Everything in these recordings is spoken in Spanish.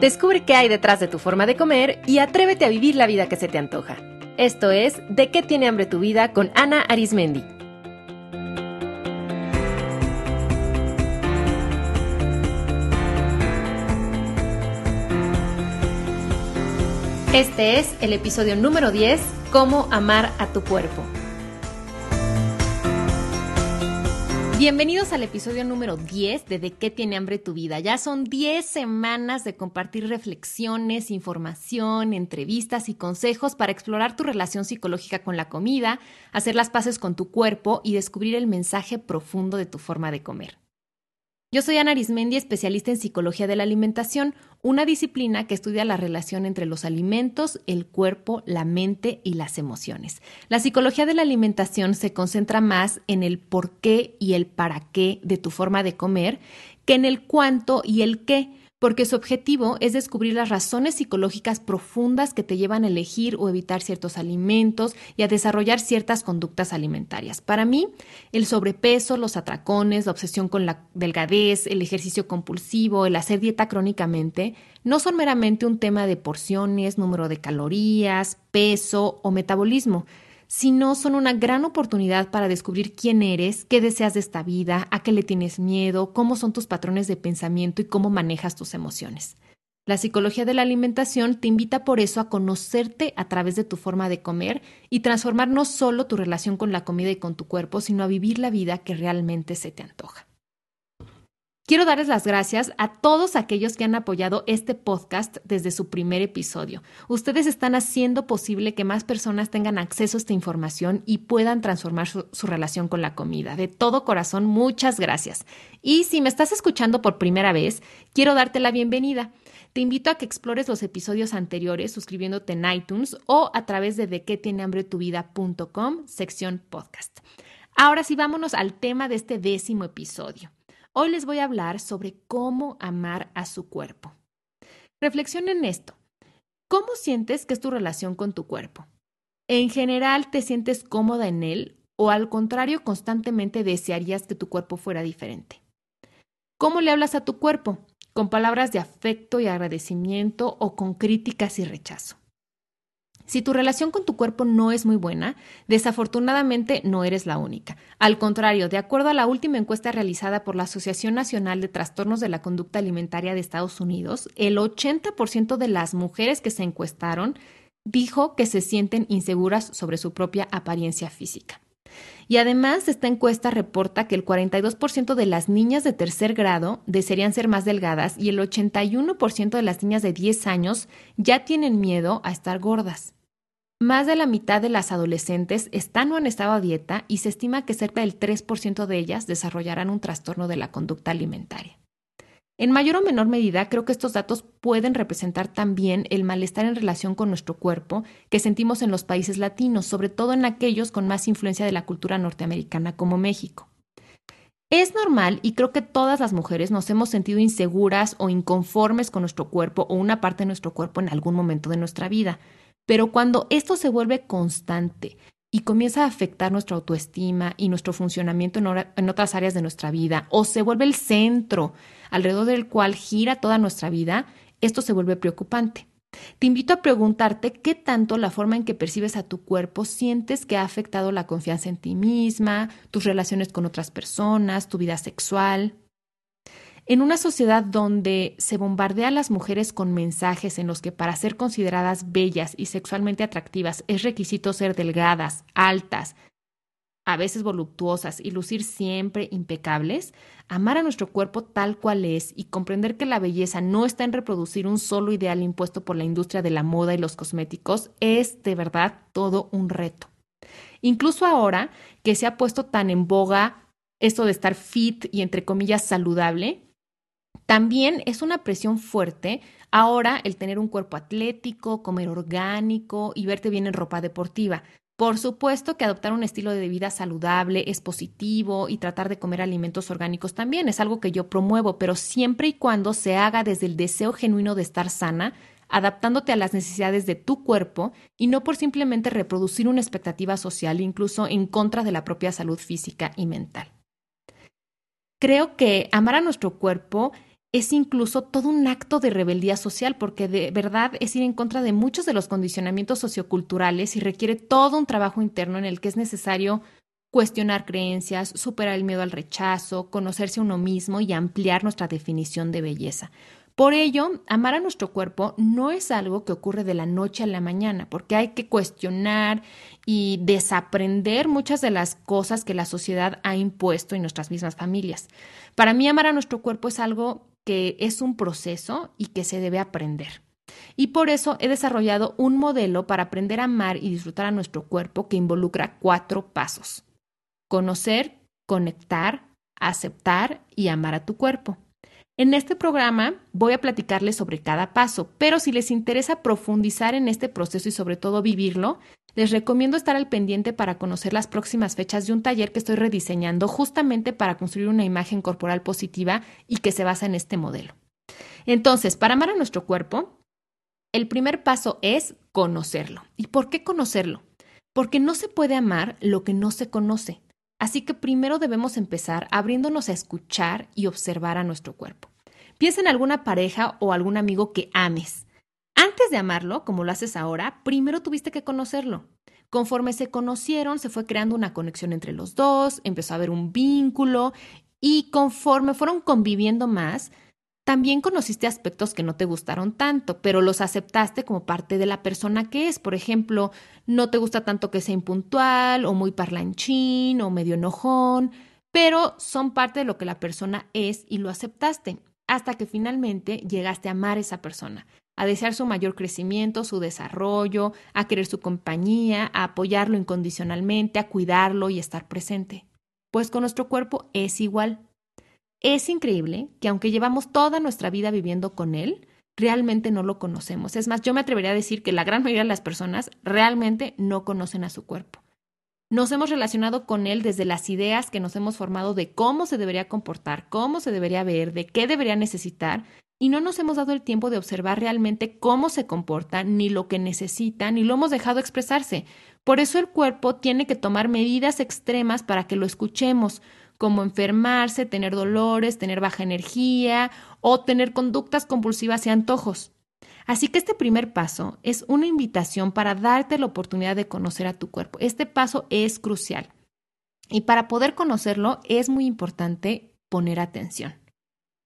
Descubre qué hay detrás de tu forma de comer y atrévete a vivir la vida que se te antoja. Esto es De qué tiene hambre tu vida con Ana Arismendi. Este es el episodio número 10, Cómo amar a tu cuerpo. Bienvenidos al episodio número 10 de qué tiene hambre tu vida. Ya son 10 semanas de compartir reflexiones, información, entrevistas y consejos para explorar tu relación psicológica con la comida, hacer las paces con tu cuerpo y descubrir el mensaje profundo de tu forma de comer. Yo soy Ana Arismendi, especialista en psicología de la alimentación, una disciplina que estudia la relación entre los alimentos, el cuerpo, la mente y las emociones. La psicología de la alimentación se concentra más en el por qué y el para qué de tu forma de comer que en el cuánto y el qué porque su objetivo es descubrir las razones psicológicas profundas que te llevan a elegir o evitar ciertos alimentos y a desarrollar ciertas conductas alimentarias. Para mí, el sobrepeso, los atracones, la obsesión con la delgadez, el ejercicio compulsivo, el hacer dieta crónicamente, no son meramente un tema de porciones, número de calorías, peso o metabolismo, sino son una gran oportunidad para descubrir quién eres, qué deseas de esta vida, a qué le tienes miedo, cómo son tus patrones de pensamiento y cómo manejas tus emociones. La psicología de la alimentación te invita por eso a conocerte a través de tu forma de comer y transformar no solo tu relación con la comida y con tu cuerpo, sino a vivir la vida que realmente se te antoja. Quiero darles las gracias a todos aquellos que han apoyado este podcast desde su primer episodio. Ustedes están haciendo posible que más personas tengan acceso a esta información y puedan transformar su, relación con la comida. De todo corazón, muchas gracias. Y si me estás escuchando por primera vez, quiero darte la bienvenida. Te invito a que explores los episodios anteriores suscribiéndote en iTunes o a través de de qué tiene hambre tu vida.com, sección podcast. Ahora sí, vámonos al tema de este décimo episodio. Hoy les voy a hablar sobre cómo amar a su cuerpo. Reflexionen en esto. ¿Cómo sientes que es tu relación con tu cuerpo? ¿En general te sientes cómoda en él o al contrario constantemente desearías que tu cuerpo fuera diferente? ¿Cómo le hablas a tu cuerpo? ¿Con palabras de afecto y agradecimiento o con críticas y rechazo? Si tu relación con tu cuerpo no es muy buena, desafortunadamente no eres la única. Al contrario, de acuerdo a la última encuesta realizada por la Asociación Nacional de Trastornos de la Conducta Alimentaria de Estados Unidos, el 80% de las mujeres que se encuestaron dijo que se sienten inseguras sobre su propia apariencia física. Y además, esta encuesta reporta que el 42% de las niñas de tercer grado desearían ser más delgadas y el 81% de las niñas de 10 años ya tienen miedo a estar gordas. Más de la mitad de las adolescentes están o han estado a dieta y se estima que cerca del 3% de ellas desarrollarán un trastorno de la conducta alimentaria. En mayor o menor medida, creo que estos datos pueden representar también el malestar en relación con nuestro cuerpo que sentimos en los países latinos, sobre todo en aquellos con más influencia de la cultura norteamericana como México. Es normal y creo que todas las mujeres nos hemos sentido inseguras o inconformes con nuestro cuerpo o una parte de nuestro cuerpo en algún momento de nuestra vida. Pero cuando esto se vuelve constante y comienza a afectar nuestra autoestima y nuestro funcionamiento en, otras áreas de nuestra vida, o se vuelve el centro alrededor del cual gira toda nuestra vida, esto se vuelve preocupante. Te invito a preguntarte qué tanto la forma en que percibes a tu cuerpo sientes que ha afectado la confianza en ti misma, tus relaciones con otras personas, tu vida sexual. En una sociedad donde se bombardea a las mujeres con mensajes en los que para ser consideradas bellas y sexualmente atractivas es requisito ser delgadas, altas, a veces voluptuosas y lucir siempre impecables, amar a nuestro cuerpo tal cual es y comprender que la belleza no está en reproducir un solo ideal impuesto por la industria de la moda y los cosméticos es de verdad todo un reto. Incluso ahora que se ha puesto tan en boga esto de estar fit y entre comillas saludable, también es una presión fuerte ahora el tener un cuerpo atlético, comer orgánico y verte bien en ropa deportiva. Por supuesto que adoptar un estilo de vida saludable es positivo y tratar de comer alimentos orgánicos también es algo que yo promuevo, pero siempre y cuando se haga desde el deseo genuino de estar sana, adaptándote a las necesidades de tu cuerpo y no por simplemente reproducir una expectativa social, incluso en contra de la propia salud física y mental. Creo que amar a nuestro cuerpo es incluso todo un acto de rebeldía social, porque de verdad es ir en contra de muchos de los condicionamientos socioculturales y requiere todo un trabajo interno en el que es necesario cuestionar creencias, superar el miedo al rechazo, conocerse uno mismo y ampliar nuestra definición de belleza. Por ello, amar a nuestro cuerpo no es algo que ocurre de la noche a la mañana, porque hay que cuestionar y desaprender muchas de las cosas que la sociedad ha impuesto en nuestras mismas familias. Para mí, amar a nuestro cuerpo es algo que es un proceso y que se debe aprender. Y por eso he desarrollado un modelo para aprender a amar y disfrutar a nuestro cuerpo que involucra cuatro pasos. Conocer, conectar, aceptar y amar a tu cuerpo. En este programa voy a platicarles sobre cada paso, pero si les interesa profundizar en este proceso y sobre todo vivirlo, les recomiendo estar al pendiente para conocer las próximas fechas de un taller que estoy rediseñando justamente para construir una imagen corporal positiva y que se basa en este modelo. Entonces, para amar a nuestro cuerpo, el primer paso es conocerlo. ¿Y por qué conocerlo? Porque no se puede amar lo que no se conoce. Así que primero debemos empezar abriéndonos a escuchar y observar a nuestro cuerpo. Piensa en alguna pareja o algún amigo que ames. Antes de amarlo, como lo haces ahora, primero tuviste que conocerlo. Conforme se conocieron, se fue creando una conexión entre los dos, empezó a haber un vínculo y conforme fueron conviviendo más, también conociste aspectos que no te gustaron tanto, pero los aceptaste como parte de la persona que es. Por ejemplo, no te gusta tanto que sea impuntual o muy parlanchín o medio enojón, pero son parte de lo que la persona es y lo aceptaste hasta que finalmente llegaste a amar a esa persona, a desear su mayor crecimiento, su desarrollo, a querer su compañía, a apoyarlo incondicionalmente, a cuidarlo y estar presente. Pues con nuestro cuerpo es igual. Es increíble que aunque llevamos toda nuestra vida viviendo con él, realmente no lo conocemos. Es más, yo me atrevería a decir que la gran mayoría de las personas realmente no conocen a su cuerpo. Nos hemos relacionado con él desde las ideas que nos hemos formado de cómo se debería comportar, cómo se debería ver, de qué debería necesitar, y no nos hemos dado el tiempo de observar realmente cómo se comporta, ni lo que necesita, ni lo hemos dejado expresarse. Por eso el cuerpo tiene que tomar medidas extremas para que lo escuchemos, como enfermarse, tener dolores, tener baja energía o tener conductas compulsivas y antojos. Así que este primer paso es una invitación para darte la oportunidad de conocer a tu cuerpo. Este paso es crucial. Y para poder conocerlo es muy importante poner atención.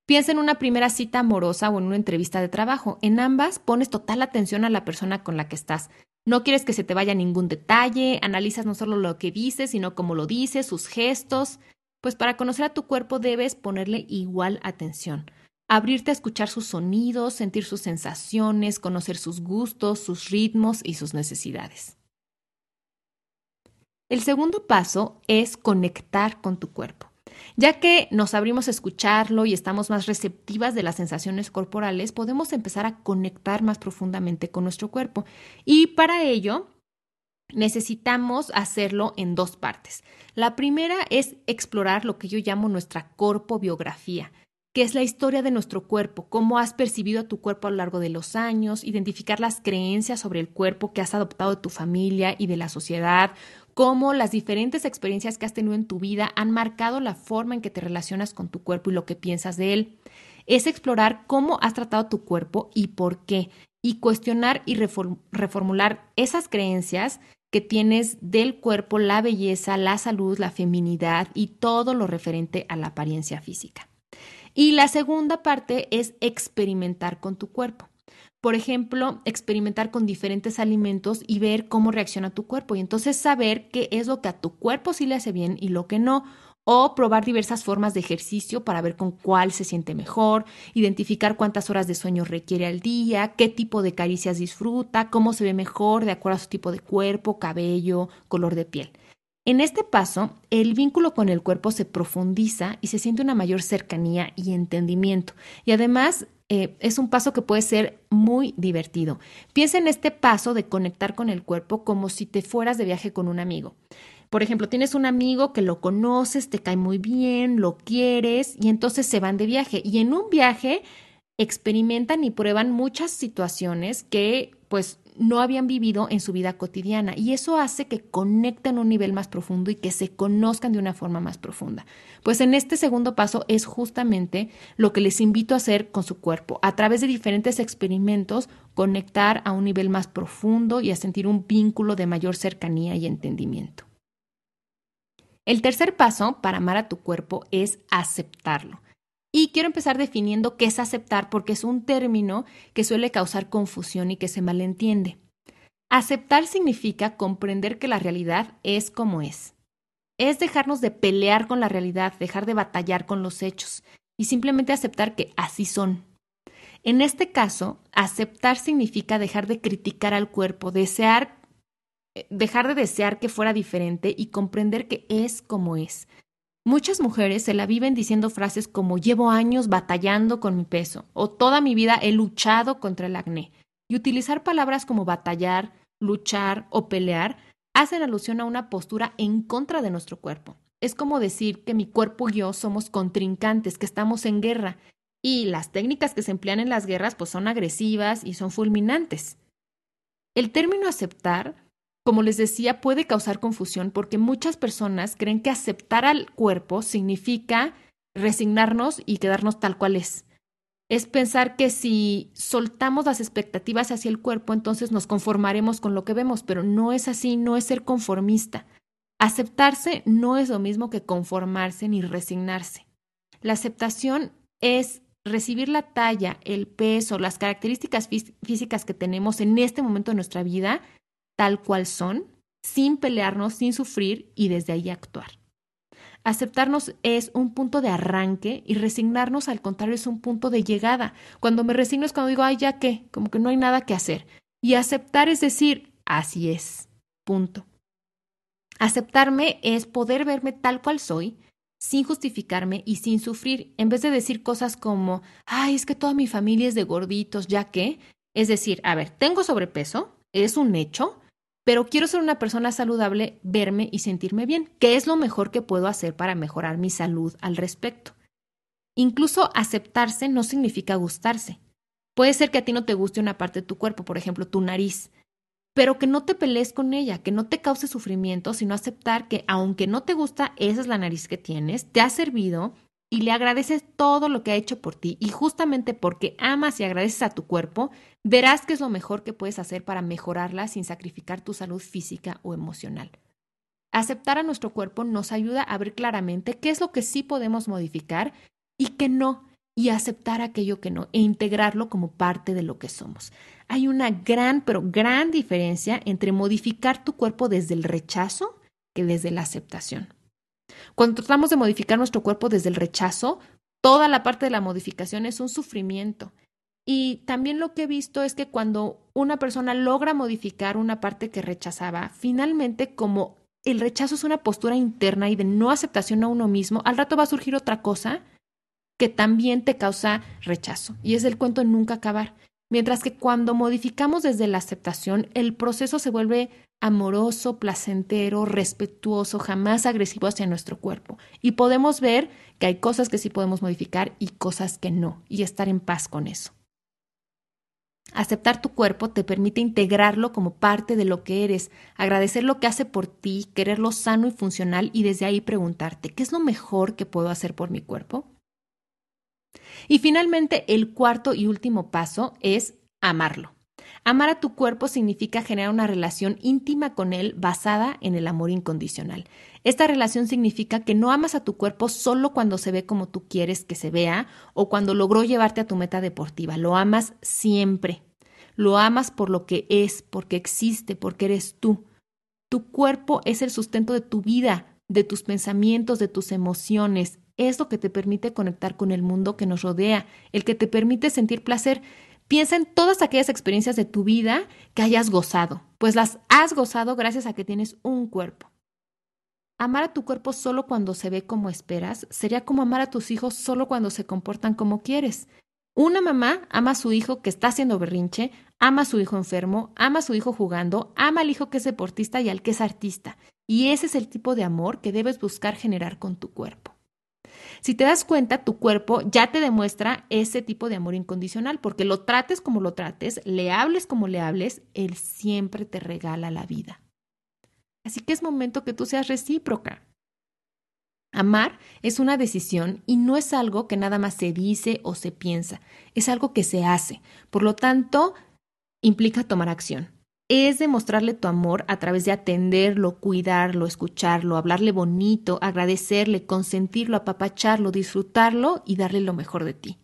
Piensa en una primera cita amorosa o en una entrevista de trabajo. En ambas pones total atención a la persona con la que estás. No quieres que se te vaya ningún detalle, analizas no solo lo que dices, sino cómo lo dices, sus gestos. Pues para conocer a tu cuerpo debes ponerle igual atención abrirte a escuchar sus sonidos, sentir sus sensaciones, conocer sus gustos, sus ritmos y sus necesidades. El segundo paso es conectar con tu cuerpo. Ya que nos abrimos a escucharlo y estamos más receptivas de las sensaciones corporales, podemos empezar a conectar más profundamente con nuestro cuerpo. Y para ello, necesitamos hacerlo en dos partes. La primera es explorar lo que yo llamo nuestra corpobiografía qué es la historia de nuestro cuerpo, cómo has percibido a tu cuerpo a lo largo de los años, identificar las creencias sobre el cuerpo que has adoptado de tu familia y de la sociedad, cómo las diferentes experiencias que has tenido en tu vida han marcado la forma en que te relacionas con tu cuerpo y lo que piensas de él. Es explorar cómo has tratado tu cuerpo y por qué, y cuestionar y reformular esas creencias que tienes del cuerpo, la belleza, la salud, la feminidad y todo lo referente a la apariencia física. Y la segunda parte es experimentar con tu cuerpo. Por ejemplo, experimentar con diferentes alimentos y ver cómo reacciona tu cuerpo y entonces saber qué es lo que a tu cuerpo sí le hace bien y lo que no. O probar diversas formas de ejercicio para ver con cuál se siente mejor, identificar cuántas horas de sueño requiere al día, qué tipo de caricias disfruta, cómo se ve mejor de acuerdo a su tipo de cuerpo, cabello, color de piel. En este paso, el vínculo con el cuerpo se profundiza y se siente una mayor cercanía y entendimiento. Y además eh, es un paso que puede ser muy divertido. Piensa en este paso de conectar con el cuerpo como si te fueras de viaje con un amigo. Por ejemplo, tienes un amigo que lo conoces, te cae muy bien, lo quieres y entonces se van de viaje. Y en un viaje experimentan y prueban muchas situaciones que pues no habían vivido en su vida cotidiana y eso hace que conecten a un nivel más profundo y que se conozcan de una forma más profunda. Pues en este segundo paso es justamente lo que les invito a hacer con su cuerpo, a través de diferentes experimentos, conectar a un nivel más profundo y a sentir un vínculo de mayor cercanía y entendimiento. El tercer paso para amar a tu cuerpo es aceptarlo. Y quiero empezar definiendo qué es aceptar porque es un término que suele causar confusión y que se malentiende. Aceptar significa comprender que la realidad es como es. Es dejarnos de pelear con la realidad, dejar de batallar con los hechos y simplemente aceptar que así son. En este caso, aceptar significa dejar de criticar al cuerpo, eh, dejar de desear que fuera diferente y comprender que es como es. Muchas mujeres se la viven diciendo frases como llevo años batallando con mi peso o toda mi vida he luchado contra el acné. Y utilizar palabras como batallar, luchar o pelear hacen alusión a una postura en contra de nuestro cuerpo. Es como decir que mi cuerpo y yo somos contrincantes, que estamos en guerra. Y las técnicas que se emplean en las guerras pues son agresivas y son fulminantes. El término aceptar como les decía, puede causar confusión porque muchas personas creen que aceptar al cuerpo significa resignarnos y quedarnos tal cual es. Es pensar que si soltamos las expectativas hacia el cuerpo, entonces nos conformaremos con lo que vemos, pero no es así, no es ser conformista. Aceptarse no es lo mismo que conformarse ni resignarse. La aceptación es recibir la talla, el peso, las características físicas que tenemos en este momento de nuestra vida tal cual son, sin pelearnos, sin sufrir y desde ahí actuar. Aceptarnos es un punto de arranque y resignarnos al contrario es un punto de llegada. Cuando me resigno es cuando digo, ay, ya qué, como que no hay nada que hacer. Y aceptar es decir, así es, punto. Aceptarme es poder verme tal cual soy, sin justificarme y sin sufrir, en vez de decir cosas como, ay, es que toda mi familia es de gorditos, ya que, es decir, a ver, tengo sobrepeso, es un hecho, pero quiero ser una persona saludable, verme y sentirme bien. ¿Qué es lo mejor que puedo hacer para mejorar mi salud al respecto? Incluso aceptarse no significa gustarse. Puede ser que a ti no te guste una parte de tu cuerpo, por ejemplo, tu nariz, pero que no te pelees con ella, que no te cause sufrimiento, sino aceptar que aunque no te gusta, esa es la nariz que tienes, te ha servido y le agradeces todo lo que ha hecho por ti y justamente porque amas y agradeces a tu cuerpo, verás que es lo mejor que puedes hacer para mejorarla sin sacrificar tu salud física o emocional. Aceptar a nuestro cuerpo nos ayuda a ver claramente qué es lo que sí podemos modificar y qué no, y aceptar aquello que no, e integrarlo como parte de lo que somos. Hay una gran, pero gran diferencia entre modificar tu cuerpo desde el rechazo que desde la aceptación. Cuando tratamos de modificar nuestro cuerpo desde el rechazo, toda la parte de la modificación es un sufrimiento. Y también lo que he visto es que cuando una persona logra modificar una parte que rechazaba, finalmente como el rechazo es una postura interna y de no aceptación a uno mismo, al rato va a surgir otra cosa que también te causa rechazo. Y es el cuento nunca acabar. Mientras que cuando modificamos desde la aceptación, el proceso se vuelve amoroso, placentero, respetuoso, jamás agresivo hacia nuestro cuerpo. Y podemos ver que hay cosas que sí podemos modificar y cosas que no, y estar en paz con eso. Aceptar tu cuerpo te permite integrarlo como parte de lo que eres, agradecer lo que hace por ti, quererlo sano y funcional y desde ahí preguntarte, ¿qué es lo mejor que puedo hacer por mi cuerpo? Y finalmente, el cuarto y último paso es amarlo. Amar a tu cuerpo significa generar una relación íntima con él basada en el amor incondicional. Esta relación significa que no amas a tu cuerpo solo cuando se ve como tú quieres que se vea o cuando logró llevarte a tu meta deportiva. Lo amas siempre. Lo amas por lo que es, porque existe, porque eres tú. Tu cuerpo es el sustento de tu vida, de tus pensamientos, de tus emociones. Es lo que te permite conectar con el mundo que nos rodea, el que te permite sentir placer. Piensa en todas aquellas experiencias de tu vida que hayas gozado, pues las has gozado gracias a que tienes un cuerpo. Amar a tu cuerpo solo cuando se ve como esperas sería como amar a tus hijos solo cuando se comportan como quieres. Una mamá ama a su hijo que está haciendo berrinche, ama a su hijo enfermo, ama a su hijo jugando, ama al hijo que es deportista y al que es artista. Y ese es el tipo de amor que debes buscar generar con tu cuerpo. Si te das cuenta, tu cuerpo ya te demuestra ese tipo de amor incondicional, porque lo trates como lo trates, le hables como le hables, Él siempre te regala la vida. Así que es momento que tú seas recíproca. Amar es una decisión y no es algo que nada más se dice o se piensa, es algo que se hace. Por lo tanto, implica tomar acción. Es demostrarle tu amor a través de atenderlo, cuidarlo, escucharlo, hablarle bonito, agradecerle, consentirlo, apapacharlo, disfrutarlo y darle lo mejor de ti.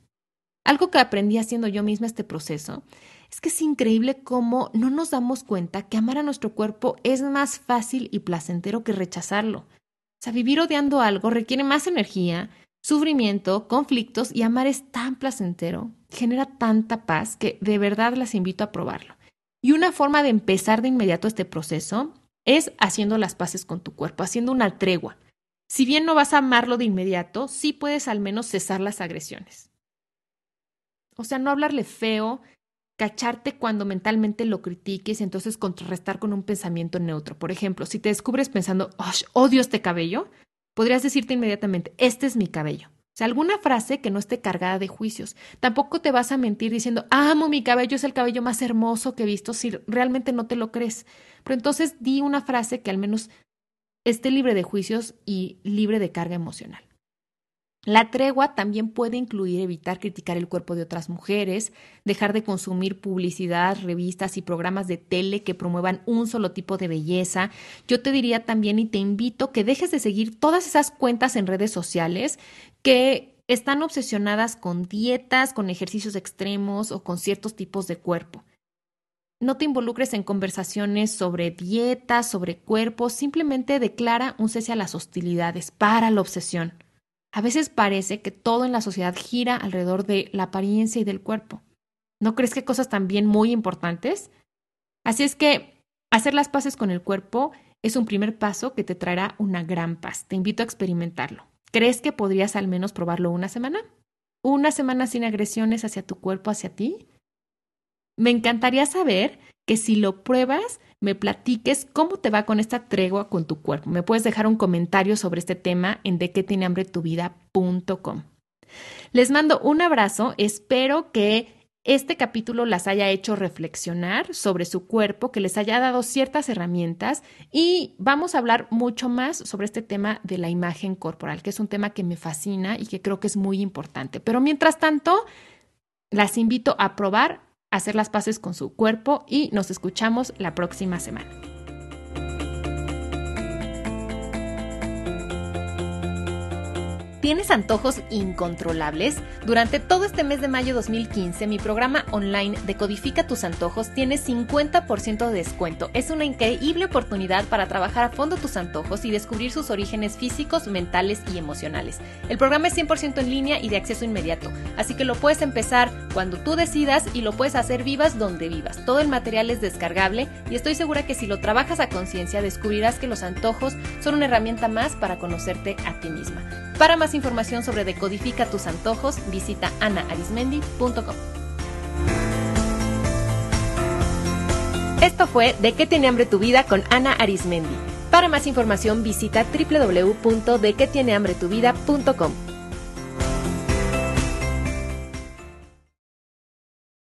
Algo que aprendí haciendo yo misma este proceso es que es increíble cómo no nos damos cuenta que amar a nuestro cuerpo es más fácil y placentero que rechazarlo. O sea, vivir odiando algo requiere más energía, sufrimiento, conflictos y amar es tan placentero, genera tanta paz que de verdad las invito a probarlo. Y una forma de empezar de inmediato este proceso es haciendo las paces con tu cuerpo, haciendo una tregua. Si bien no vas a amarlo de inmediato, sí puedes al menos cesar las agresiones. O sea, no hablarle feo, cacharte cuando mentalmente lo critiques y entonces contrarrestar con un pensamiento neutro. Por ejemplo, si te descubres pensando, odio este cabello, podrías decirte inmediatamente, este es mi cabello. O sea, alguna frase que no esté cargada de juicios. Tampoco te vas a mentir diciendo, amo mi cabello, es el cabello más hermoso que he visto, si realmente no te lo crees. Pero entonces di una frase que al menos esté libre de juicios y libre de carga emocional. La tregua también puede incluir evitar criticar el cuerpo de otras mujeres, dejar de consumir publicidad, revistas y programas de tele que promuevan un solo tipo de belleza. Yo te diría también y te invito que dejes de seguir todas esas cuentas en redes sociales que están obsesionadas con dietas, con ejercicios extremos o con ciertos tipos de cuerpo. No te involucres en conversaciones sobre dietas, sobre cuerpos, simplemente declara un cese a las hostilidades para la obsesión. A veces parece que todo en la sociedad gira alrededor de la apariencia y del cuerpo. ¿No crees que cosas también muy importantes? Así es que hacer las paces con el cuerpo es un primer paso que te traerá una gran paz. Te invito a experimentarlo. ¿Crees que podrías al menos probarlo una semana? ¿Una semana sin agresiones hacia tu cuerpo, hacia ti? Me encantaría saber que si lo pruebas, me platiques cómo te va con esta tregua con tu cuerpo. Me puedes dejar un comentario sobre este tema en de. Les mando un abrazo, espero que este capítulo las haya hecho reflexionar sobre su cuerpo, que les haya dado ciertas herramientas y vamos a hablar mucho más sobre este tema de la imagen corporal, que es un tema que me fascina y que creo que es muy importante. Pero mientras tanto, las invito a probar hacer las paces con su cuerpo y nos escuchamos la próxima semana. ¿Tienes antojos incontrolables? Durante todo este mes de mayo 2015, mi programa online Decodifica tus antojos tiene 50% de descuento. Es una increíble oportunidad para trabajar a fondo tus antojos y descubrir sus orígenes físicos, mentales y emocionales. El programa es 100% en línea y de acceso inmediato, así que lo puedes empezar cuando tú decidas y lo puedes hacer vivas donde vivas. Todo el material es descargable y estoy segura que si lo trabajas a conciencia descubrirás que los antojos son una herramienta más para conocerte a ti misma. Para más información sobre Decodifica tus antojos, visita anaarismendi.com. Esto fue De qué tiene hambre tu vida con Ana Arismendi. Para más información visita www.dequetienehambretuvida.com.